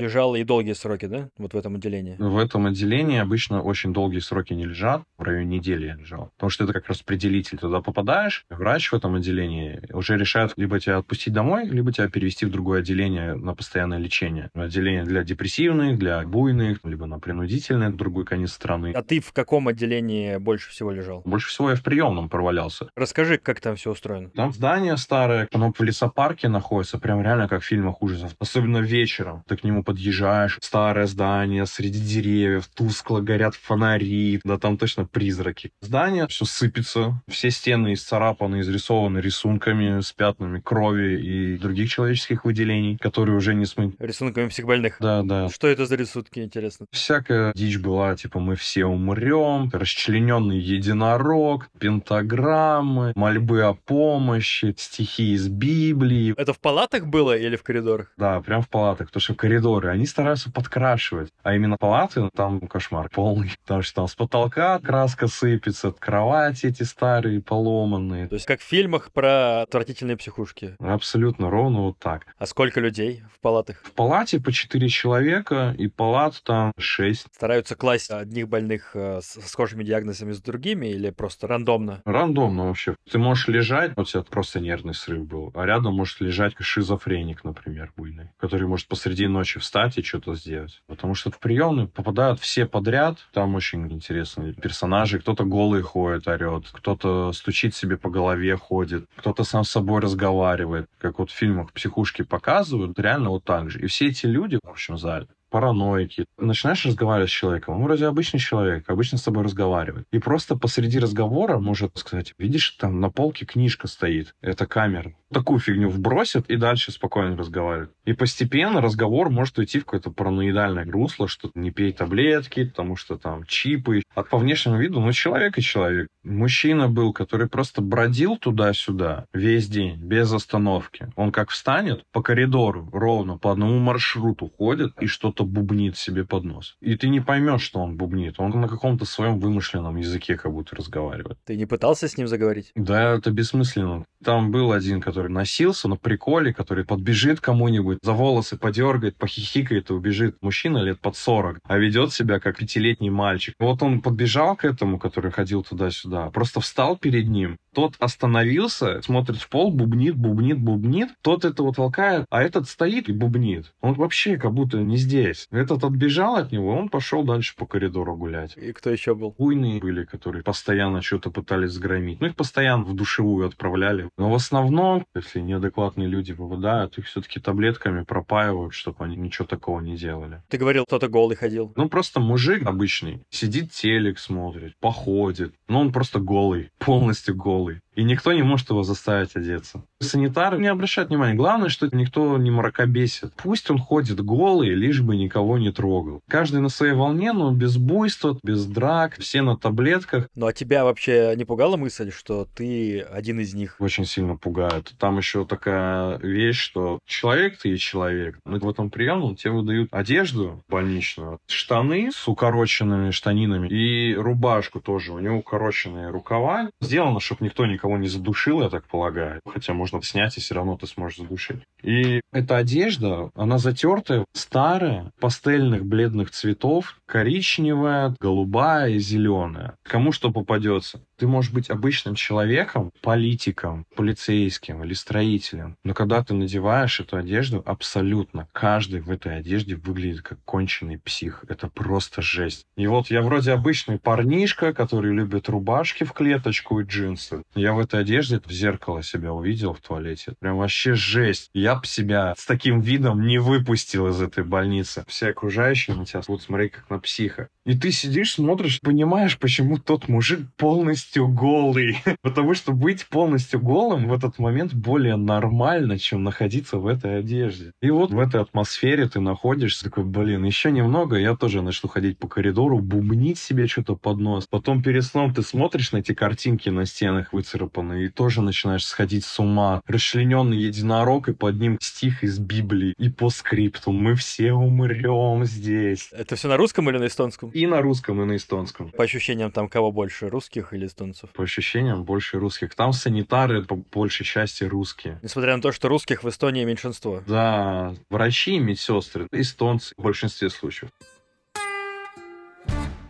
лежал и долгие сроки, да? Вот в этом отделении? В этом отделении обычно очень долгие сроки не лежат. В районе недели я лежал. Потому что это как распределитель. Туда попадаешь, врач в этом отделении уже решает либо тебя отпустить домой, либо тебя перевести в другое отделение на постоянное лечение. Отделение для депрессивных, для буйных, либо на принудительное, в другой конец страны. А ты в каком отделении больше всего лежал? Больше всего я в приемном провалялся. Расскажи, как там все устроено. Там здание старое, оно в лесопарке находится, прям реально как в фильмах ужасов. Особенно вечером вечером. Ты к нему подъезжаешь, старое здание, среди деревьев, тускло горят фонари, да там точно призраки. Здание все сыпется, все стены исцарапаны, изрисованы рисунками с пятнами крови и других человеческих выделений, которые уже не смыть. Рисунками психбольных. Да, да. Что это за рисунки, интересно? Всякая дичь была, типа мы все умрем, расчлененный единорог, пентаграммы, мольбы о помощи, стихи из Библии. Это в палатах было или в коридорах? Да, прям в палатах, потому что коридоры, они стараются подкрашивать. А именно палаты, там кошмар полный. Потому что там с потолка краска сыпется, кровати эти старые, поломанные. То есть как в фильмах про отвратительные психушки. Абсолютно ровно вот так. А сколько людей в палатах? В палате по 4 человека, и палат там 6. Стараются класть одних больных э, с схожими диагнозами с другими или просто рандомно? Рандомно вообще. Ты можешь лежать, вот у тебя просто нервный срыв был, а рядом может лежать шизофреник, например, буйный, который может посреди ночи встать и что-то сделать. Потому что в приемную попадают все подряд. Там очень интересные персонажи. Кто-то голый ходит, орет, кто-то стучит себе по голове, ходит, кто-то сам с собой разговаривает. Как вот в фильмах психушки показывают, реально вот так же. И все эти люди в общем зале параноики. Начинаешь разговаривать с человеком, он вроде обычный человек, обычно с тобой разговаривает. И просто посреди разговора может сказать, видишь, там на полке книжка стоит, это камера. Такую фигню вбросят и дальше спокойно разговаривают. И постепенно разговор может уйти в какое-то параноидальное русло, что не пей таблетки, потому что там чипы. А по внешнему виду, ну, человек и человек. Мужчина был, который просто бродил туда-сюда весь день, без остановки. Он как встанет по коридору ровно по одному маршруту ходит и что-то бубнит себе под нос. И ты не поймешь, что он бубнит. Он на каком-то своем вымышленном языке как будто разговаривает. Ты не пытался с ним заговорить? Да, это бессмысленно. Там был один, который носился на приколе, который подбежит кому-нибудь, за волосы подергает, похихикает и убежит. Мужчина лет под 40, а ведет себя как пятилетний мальчик. Вот он подбежал к этому, который ходил туда-сюда, просто встал перед ним, тот остановился, смотрит в пол, бубнит, бубнит, бубнит. Тот этого толкает, а этот стоит и бубнит. Он вообще как будто не здесь. Этот отбежал от него, он пошел дальше по коридору гулять. И кто еще был? Уйные были, которые постоянно что-то пытались сгромить. Ну, их постоянно в душевую отправляли. Но в основном, если неадекватные люди попадают, их все-таки таблетками пропаивают, чтобы они ничего такого не делали. Ты говорил, кто-то голый ходил. Ну, просто мужик обычный. Сидит телек смотрит, походит. Но он просто голый, полностью голый голый. И никто не может его заставить одеться. Санитары не обращают внимания. Главное, что никто не мракобесит. Пусть он ходит голый, лишь бы никого не трогал. Каждый на своей волне, но без буйства, без драк, все на таблетках. Ну а тебя вообще не пугала мысль, что ты один из них? Очень сильно пугает. Там еще такая вещь, что человек ты и человек. Но в этом приемном тебе выдают одежду больничную, штаны с укороченными штанинами и рубашку тоже. У него укороченные рукава. Сделано, чтобы никто никого не задушил, я так полагаю. Хотя, можно снять, и все равно ты сможешь задушить. И эта одежда, она затертая, старая, пастельных бледных цветов, коричневая, голубая и зеленая. Кому что попадется. Ты можешь быть обычным человеком, политиком, полицейским или строителем, но когда ты надеваешь эту одежду, абсолютно каждый в этой одежде выглядит как конченый псих. Это просто жесть. И вот я вроде обычный парнишка, который любит рубашки в клеточку и джинсы. Я в этой одежде в зеркало себя увидел в туалете. Прям вообще жесть. Я бы себя с таким видом не выпустил из этой больницы. Все окружающие на тебя будут смотреть как на психа. И ты сидишь, смотришь, понимаешь, почему тот мужик полностью голый. Потому что быть полностью голым в этот момент более нормально, чем находиться в этой одежде. И вот в этой атмосфере ты находишься, такой, блин, еще немного, я тоже начну ходить по коридору, бубнить себе что-то под нос. Потом перед сном ты смотришь на эти картинки на стенах выцарапанные и тоже начинаешь сходить с ума. Расчлененный единорог и под ним стих из Библии. И по скрипту мы все умрем здесь. Это все на русском или на эстонском? И на русском, и на эстонском. По ощущениям, там кого больше, русских или эстонцев? По ощущениям, больше русских. Там санитары, по большей части, русские. Несмотря на то, что русских в Эстонии меньшинство. Да, врачи и медсестры, эстонцы в большинстве случаев.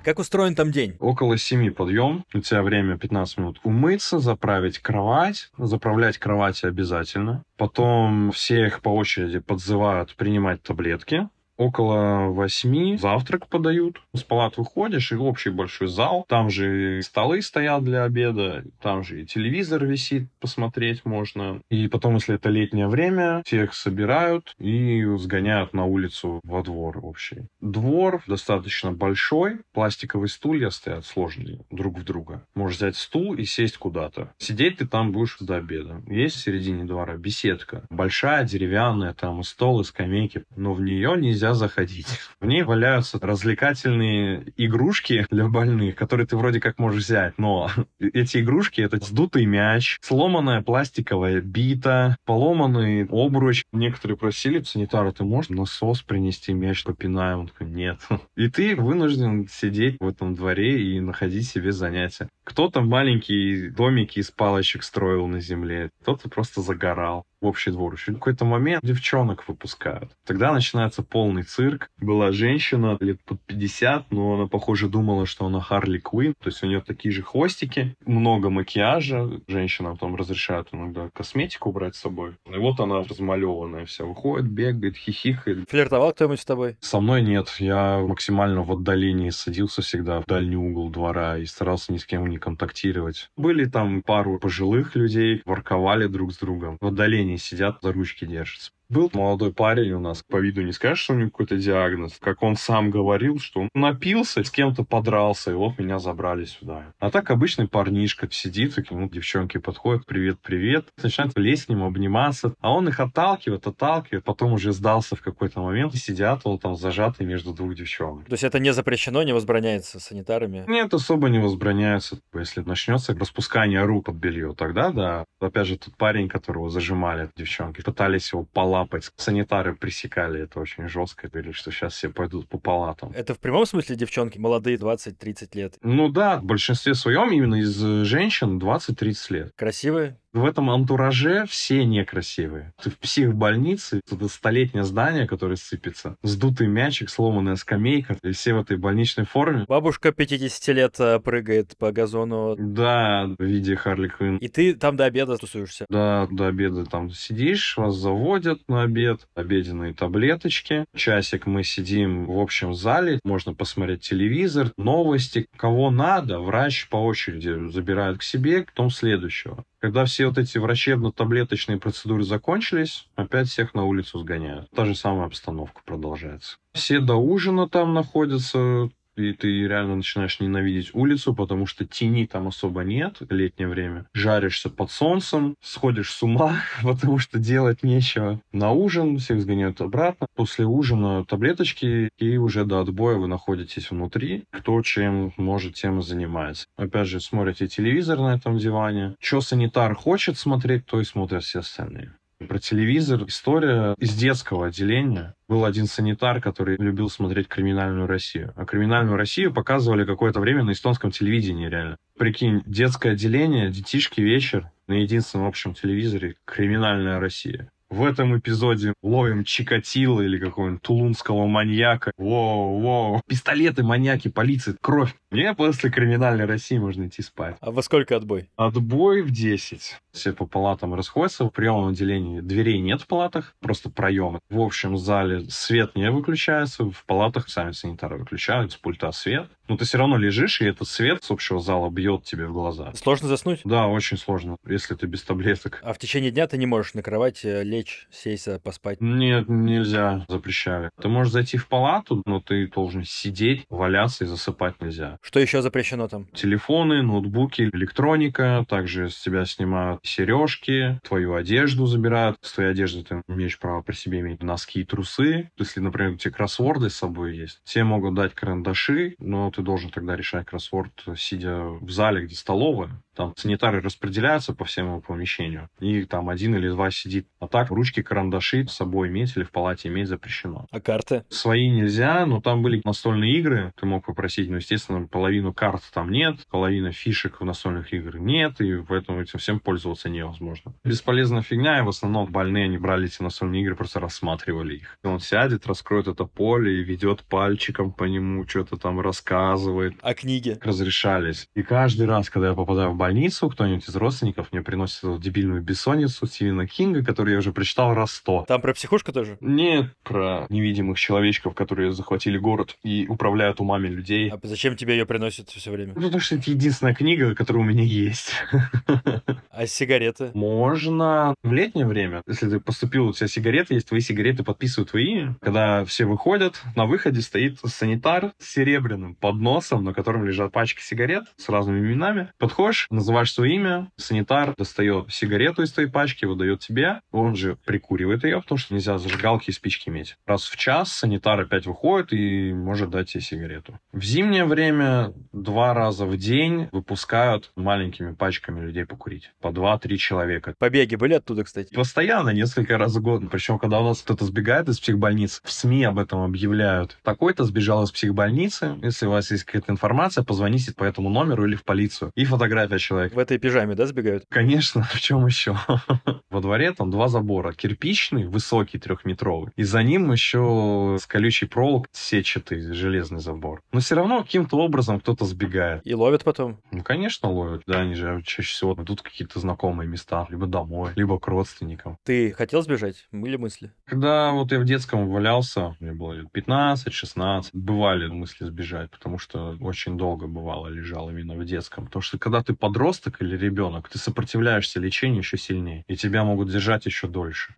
Как устроен там день? Около семи подъем. У тебя время 15 минут умыться, заправить кровать. Заправлять кровати обязательно. Потом все их по очереди подзывают принимать таблетки Около восьми завтрак подают. С палат выходишь, и общий большой зал. Там же столы стоят для обеда, там же и телевизор висит, посмотреть можно. И потом, если это летнее время, всех собирают и сгоняют на улицу во двор общий. Двор достаточно большой, пластиковые стулья стоят сложные друг в друга. Можешь взять стул и сесть куда-то. Сидеть ты там будешь до обеда. Есть в середине двора беседка. Большая, деревянная, там и стол, и скамейки. Но в нее нельзя заходить. В ней валяются развлекательные игрушки для больных, которые ты вроде как можешь взять. Но эти игрушки — это сдутый мяч, сломанная пластиковая бита, поломанный обруч. Некоторые просили санитара, ты можешь насос принести, мяч попинаем? Он такой, нет. И ты вынужден сидеть в этом дворе и находить себе занятия. Кто-то маленькие домики из палочек строил на земле, кто-то просто загорал в общий двор. В какой-то момент девчонок выпускают. Тогда начинается полный цирк. Была женщина лет под 50, но она, похоже, думала, что она Харли Квин. То есть у нее такие же хвостики, много макияжа. Женщинам там разрешают иногда косметику брать с собой. И вот она размалеванная вся выходит, бегает, хихикает. Флиртовал кто-нибудь с тобой? Со мной нет. Я максимально в отдалении садился всегда в дальний угол двора и старался ни с кем не контактировать. Были там пару пожилых людей, ворковали друг с другом. В отдалении сидят, за ручки держатся. Был молодой парень у нас, по виду не скажешь, что у него какой-то диагноз. Как он сам говорил, что он напился, с кем-то подрался, и вот меня забрали сюда. А так обычный парнишка сидит, к нему девчонки подходят, привет-привет, начинают лезть к нему, обниматься, а он их отталкивает, отталкивает, потом уже сдался в какой-то момент, и сидят он там зажатый между двух девчонок. То есть это не запрещено, не возбраняется санитарами? Нет, особо не возбраняется. Если начнется распускание рук под белье, тогда да. Опять же, тот парень, которого зажимали девчонки, пытались его пола лапать. Санитары пресекали это очень жестко, говорили, что сейчас все пойдут по палатам. Это в прямом смысле девчонки молодые, 20-30 лет? Ну да, в большинстве своем именно из женщин 20-30 лет. Красивые? В этом антураже все некрасивые. Ты в психбольнице, это столетнее здание, которое сыпется, сдутый мячик, сломанная скамейка, и все в этой больничной форме. Бабушка 50 лет а, прыгает по газону. Да, в виде Харли Квинн. И ты там до обеда тусуешься? Да, до обеда там сидишь, вас заводят на обед, обеденные таблеточки. Часик мы сидим в общем зале, можно посмотреть телевизор, новости. Кого надо, врач по очереди забирает к себе, потом следующего. Когда все вот эти врачебно-таблеточные процедуры закончились, опять всех на улицу сгоняют. Та же самая обстановка продолжается. Все до ужина там находятся, и ты реально начинаешь ненавидеть улицу, потому что тени там особо нет в летнее время. Жаришься под солнцем, сходишь с ума, потому что делать нечего. На ужин всех сгоняют обратно. После ужина таблеточки, и уже до отбоя вы находитесь внутри. Кто чем может, тем и занимается. Опять же, смотрите телевизор на этом диване. Что санитар хочет смотреть, то и смотрят все остальные. Про телевизор история из детского отделения. Был один санитар, который любил смотреть «Криминальную Россию». А «Криминальную Россию» показывали какое-то время на эстонском телевидении, реально. Прикинь, детское отделение, детишки вечер, на единственном общем телевизоре «Криминальная Россия». В этом эпизоде ловим Чикатило или какого-нибудь тулунского маньяка. Воу, воу. Пистолеты, маньяки, полиция, кровь. Мне после криминальной России можно идти спать. А во сколько отбой? Отбой в 10. Все по палатам расходятся. В приемном отделении дверей нет в палатах, просто проемы. В общем зале свет не выключается. В палатах сами санитары выключают с пульта свет. Но ты все равно лежишь, и этот свет с общего зала бьет тебе в глаза. Сложно заснуть? Да, очень сложно, если ты без таблеток. А в течение дня ты не можешь на кровать лечь, сесть, поспать? Нет, нельзя, запрещали. Ты можешь зайти в палату, но ты должен сидеть, валяться и засыпать нельзя. Что еще запрещено там? Телефоны, ноутбуки, электроника. Также с тебя снимают сережки, твою одежду забирают. С твоей одежды ты имеешь право при себе иметь носки и трусы. Если, например, у тебя кроссворды с собой есть, все могут дать карандаши, но ты должен тогда решать кроссворд, сидя в зале, где столовая. Там санитары распределяются по всему помещению, и там один или два сидит. А так ручки, карандаши с собой иметь или в палате иметь запрещено. А карты? Свои нельзя, но там были настольные игры, ты мог попросить, но, естественно, половину карт там нет, половина фишек в настольных игр нет, и поэтому этим всем пользоваться невозможно. Бесполезная фигня, и в основном больные, они брали эти настольные игры, просто рассматривали их. Он сядет, раскроет это поле и ведет пальчиком по нему, что-то там рассказывает. А книги? Разрешались. И каждый раз, когда я попадаю в больницу, кто-нибудь из родственников мне приносит эту дебильную бессонницу Стивена Кинга, который я уже прочитал раз сто. Там про психушку тоже? Нет, про невидимых человечков, которые захватили город и управляют умами людей. А зачем тебе ее приносят все время? Ну, потому что это единственная книга, которая у меня есть. А сигареты? Можно в летнее время, если ты поступил, у тебя сигареты есть, твои сигареты подписывают твои. Когда все выходят, на выходе стоит санитар с серебряным подносом, на котором лежат пачки сигарет с разными именами. Подходишь, называешь свое имя, санитар достает сигарету из твоей пачки, выдает тебе, он же прикуривает ее, потому что нельзя зажигалки и спички иметь. Раз в час санитар опять выходит и может дать тебе сигарету. В зимнее время два раза в день выпускают маленькими пачками людей покурить. По два-три человека. Побеги были оттуда, кстати? Постоянно, несколько раз в год. Причем, когда у нас кто-то сбегает из психбольниц, в СМИ об этом объявляют. Такой-то сбежал из психбольницы. Если у вас есть какая-то информация, позвоните по этому номеру или в полицию. И фотография человека. В этой пижаме, да, сбегают? Конечно, в чем еще? Во дворе там два забора. Кирпичный, высокий, трехметровый. И за ним еще с колючей проволок сетчатый железный забор. Но все равно каким-то образом кто-то сбегает. И ловят потом? Ну, конечно, ловят. Да, они же чаще всего идут какие-то знакомые места. Либо домой, либо к родственникам. Ты хотел сбежать? Были мысли? Когда вот я в детском валялся, мне было лет 15-16, бывали мысли сбежать, потому что очень долго бывало лежал именно в детском. Потому что когда ты подросток или ребенок, ты сопротивляешься лечению еще сильнее, и тебя могут держать еще дольше.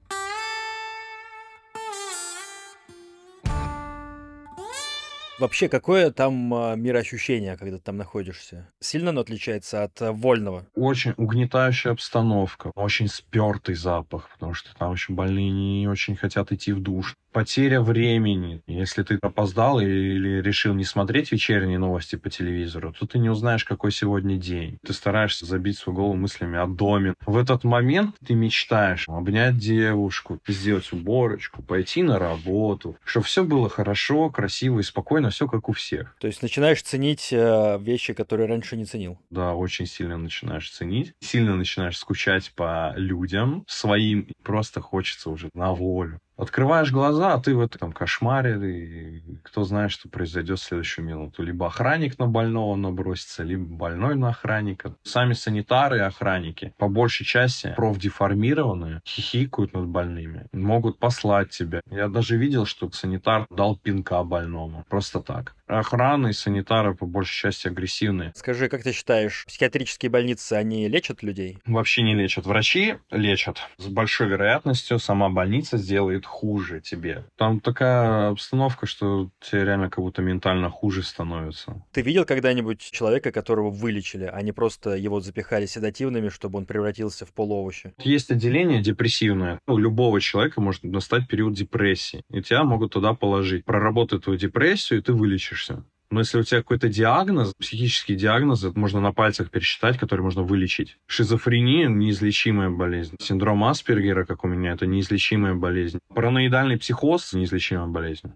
Вообще, какое там а, мироощущение, когда ты там находишься? Сильно оно отличается от а, вольного? Очень угнетающая обстановка, очень спертый запах, потому что там еще больные не очень хотят идти в душ потеря времени. Если ты опоздал или решил не смотреть вечерние новости по телевизору, то ты не узнаешь, какой сегодня день. Ты стараешься забить свою голову мыслями о доме. В этот момент ты мечтаешь обнять девушку, сделать уборочку, пойти на работу, чтобы все было хорошо, красиво и спокойно, все как у всех. То есть начинаешь ценить э, вещи, которые раньше не ценил? Да, очень сильно начинаешь ценить. Сильно начинаешь скучать по людям своим. Просто хочется уже на волю. Открываешь глаза, а ты в этом кошмаре, и кто знает, что произойдет в следующую минуту. Либо охранник на больного набросится, либо больной на охранника. Сами санитары и охранники, по большей части профдеформированные, хихикают над больными, могут послать тебя. Я даже видел, что санитар дал пинка больному. Просто так. Охрана и санитары по большей части агрессивные. Скажи, как ты считаешь, психиатрические больницы, они лечат людей? Вообще не лечат. Врачи лечат. С большой вероятностью сама больница сделает хуже тебе. Там такая обстановка, что тебе реально как будто ментально хуже становится. Ты видел когда-нибудь человека, которого вылечили, а не просто его запихали седативными, чтобы он превратился в полуовощи? Есть отделение депрессивное. У любого человека может настать период депрессии, и тебя могут туда положить. Проработать твою депрессию, и ты вылечишься лечишься. Но если у тебя какой-то диагноз, психический диагноз, это можно на пальцах пересчитать, который можно вылечить. Шизофрения – неизлечимая болезнь. Синдром Аспергера, как у меня, это неизлечимая болезнь. Параноидальный психоз – неизлечимая болезнь.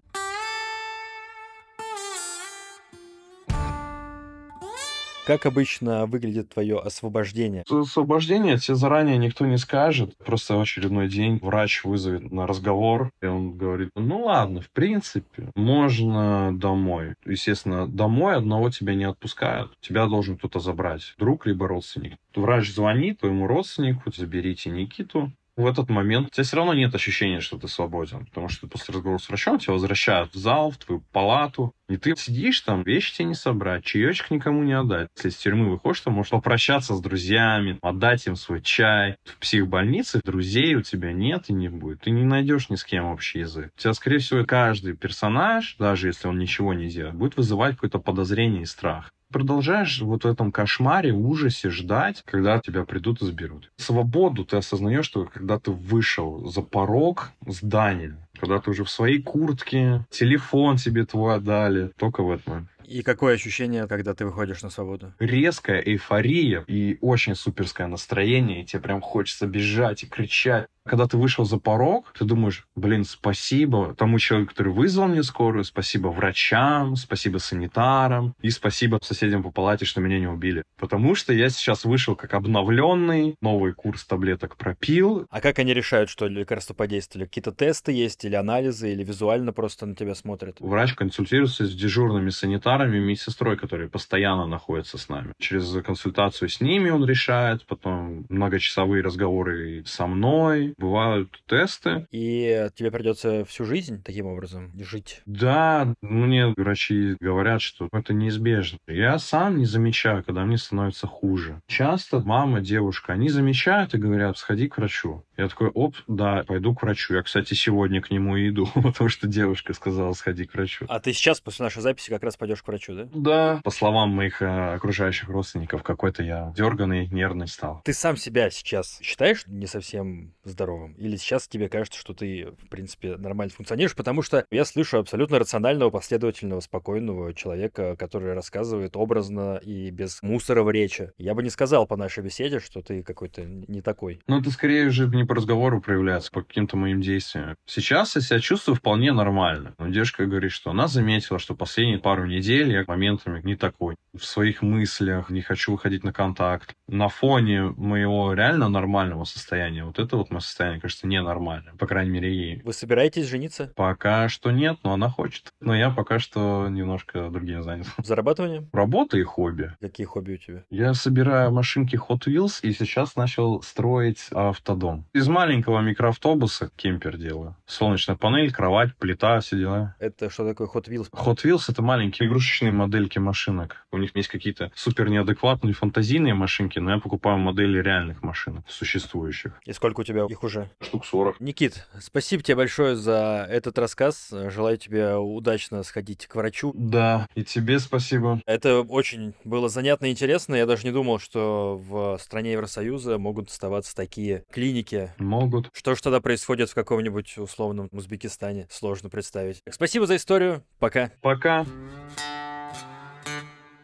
Как обычно выглядит твое освобождение? Освобождение тебе заранее никто не скажет. Просто в очередной день врач вызовет на разговор, и он говорит, ну ладно, в принципе, можно домой. Естественно, домой одного тебя не отпускают. Тебя должен кто-то забрать. Друг либо родственник. Врач звонит твоему родственнику, заберите Никиту, в этот момент у тебя все равно нет ощущения, что ты свободен. Потому что после разговора с врачом тебя возвращают в зал, в твою палату. И ты сидишь там, вещи тебе не собрать, чаечек никому не отдать. Если из тюрьмы выходишь, то можешь попрощаться с друзьями, отдать им свой чай. В психбольнице друзей у тебя нет и не будет. Ты не найдешь ни с кем общий язык. У тебя, скорее всего, каждый персонаж, даже если он ничего не делает, будет вызывать какое-то подозрение и страх продолжаешь вот в этом кошмаре, ужасе ждать, когда тебя придут и заберут. Свободу ты осознаешь, что когда ты вышел за порог здания, когда ты уже в своей куртке, телефон тебе твой отдали, только в момент. И какое ощущение, когда ты выходишь на свободу? Резкая эйфория и очень суперское настроение, и тебе прям хочется бежать и кричать. Когда ты вышел за порог, ты думаешь, блин, спасибо тому человеку, который вызвал мне скорую, спасибо врачам, спасибо санитарам и спасибо соседям по палате, что меня не убили. Потому что я сейчас вышел как обновленный, новый курс таблеток пропил. А как они решают, что лекарства подействовали? Какие-то тесты есть или анализы, или визуально просто на тебя смотрят? Врач консультируется с дежурными санитарами, медсестрой, которые постоянно находятся с нами. Через консультацию с ними он решает, потом многочасовые разговоры со мной, бывают тесты. И тебе придется всю жизнь таким образом жить? Да, мне врачи говорят, что это неизбежно. Я сам не замечаю, когда мне становится хуже. Часто мама, девушка, они замечают и говорят, сходи к врачу. Я такой, оп, да, пойду к врачу. Я, кстати, сегодня к нему и иду, потому что девушка сказала, сходи к врачу. А ты сейчас после нашей записи как раз пойдешь к врачу, да? Да. По словам моих э, окружающих родственников, какой-то я дерганный, нервный стал. Ты сам себя сейчас считаешь не совсем здоровым? Или сейчас тебе кажется, что ты, в принципе, нормально функционируешь? Потому что я слышу абсолютно рационального, последовательного, спокойного человека, который рассказывает образно и без мусора в речи. Я бы не сказал по нашей беседе, что ты какой-то не такой. Ну, это скорее уже не по разговору проявляется, по каким-то моим действиям. Сейчас я себя чувствую вполне нормально. Но девушка говорит, что она заметила, что последние пару недель я моментами не такой. В своих мыслях не хочу выходить на контакт. На фоне моего реально нормального состояния, вот это вот мое состояние, кажется, ненормальное. По крайней мере, ей. Вы собираетесь жениться? Пока что нет, но она хочет. Но я пока что немножко другим занят. Зарабатывание? Работа и хобби. Какие хобби у тебя? Я собираю машинки Hot Wheels и сейчас начал строить автодом. Из маленького микроавтобуса кемпер делаю. Солнечная панель, кровать, плита, все дела. Это что такое Hot Wheels? Hot Wheels — это маленькие игрушечные модельки машинок. У них есть какие-то супер неадекватные фантазийные машинки, но я покупаю модели реальных машинок, существующих. И сколько у тебя их уже? Штук 40. Никит, спасибо тебе большое за этот рассказ. Желаю тебе удачно сходить к врачу. Да, и тебе спасибо. Это очень было занятно и интересно. Я даже не думал, что в стране Евросоюза могут оставаться такие клиники. Могут. Что ж тогда происходит в каком-нибудь условном Узбекистане? Сложно представить. Спасибо за историю. Пока. Пока.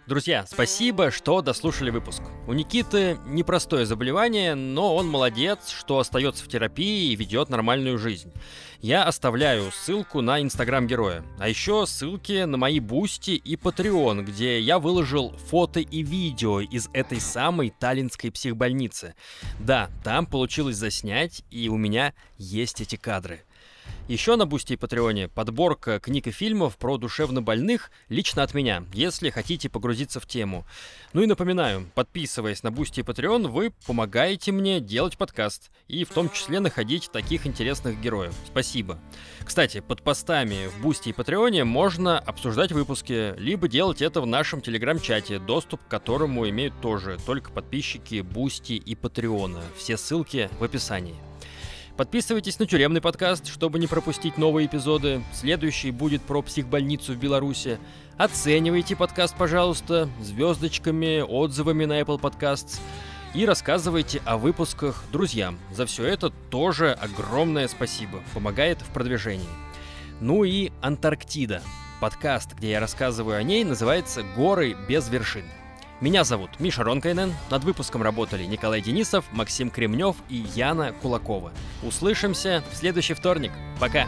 Друзья, спасибо, что дослушали выпуск. У Никиты непростое заболевание, но он молодец, что остается в терапии и ведет нормальную жизнь. Я оставляю ссылку на инстаграм героя, а еще ссылки на мои Boosty и Patreon, где я выложил фото и видео из этой самой таллинской психбольницы. Да, там получилось заснять, и у меня есть эти кадры. Еще на Boosty и Патреоне подборка книг и фильмов про душевнобольных лично от меня, если хотите погрузиться в тему. Ну и напоминаю, подписываясь на Boosty и Patreon, вы помогаете мне делать подкаст и в том числе находить таких интересных героев. Спасибо. Кстати, под постами в Boosty и Патреоне можно обсуждать выпуски, либо делать это в нашем телеграм-чате, доступ к которому имеют тоже только подписчики Boosty и Патреона. Все ссылки в описании. Подписывайтесь на тюремный подкаст, чтобы не пропустить новые эпизоды. Следующий будет про психбольницу в Беларуси. Оценивайте подкаст, пожалуйста, звездочками, отзывами на Apple Podcasts. И рассказывайте о выпусках друзьям. За все это тоже огромное спасибо. Помогает в продвижении. Ну и Антарктида. Подкаст, где я рассказываю о ней, называется «Горы без вершин». Меня зовут Миша Ронкайнен. Над выпуском работали Николай Денисов, Максим Кремнев и Яна Кулакова. Услышимся в следующий вторник. Пока!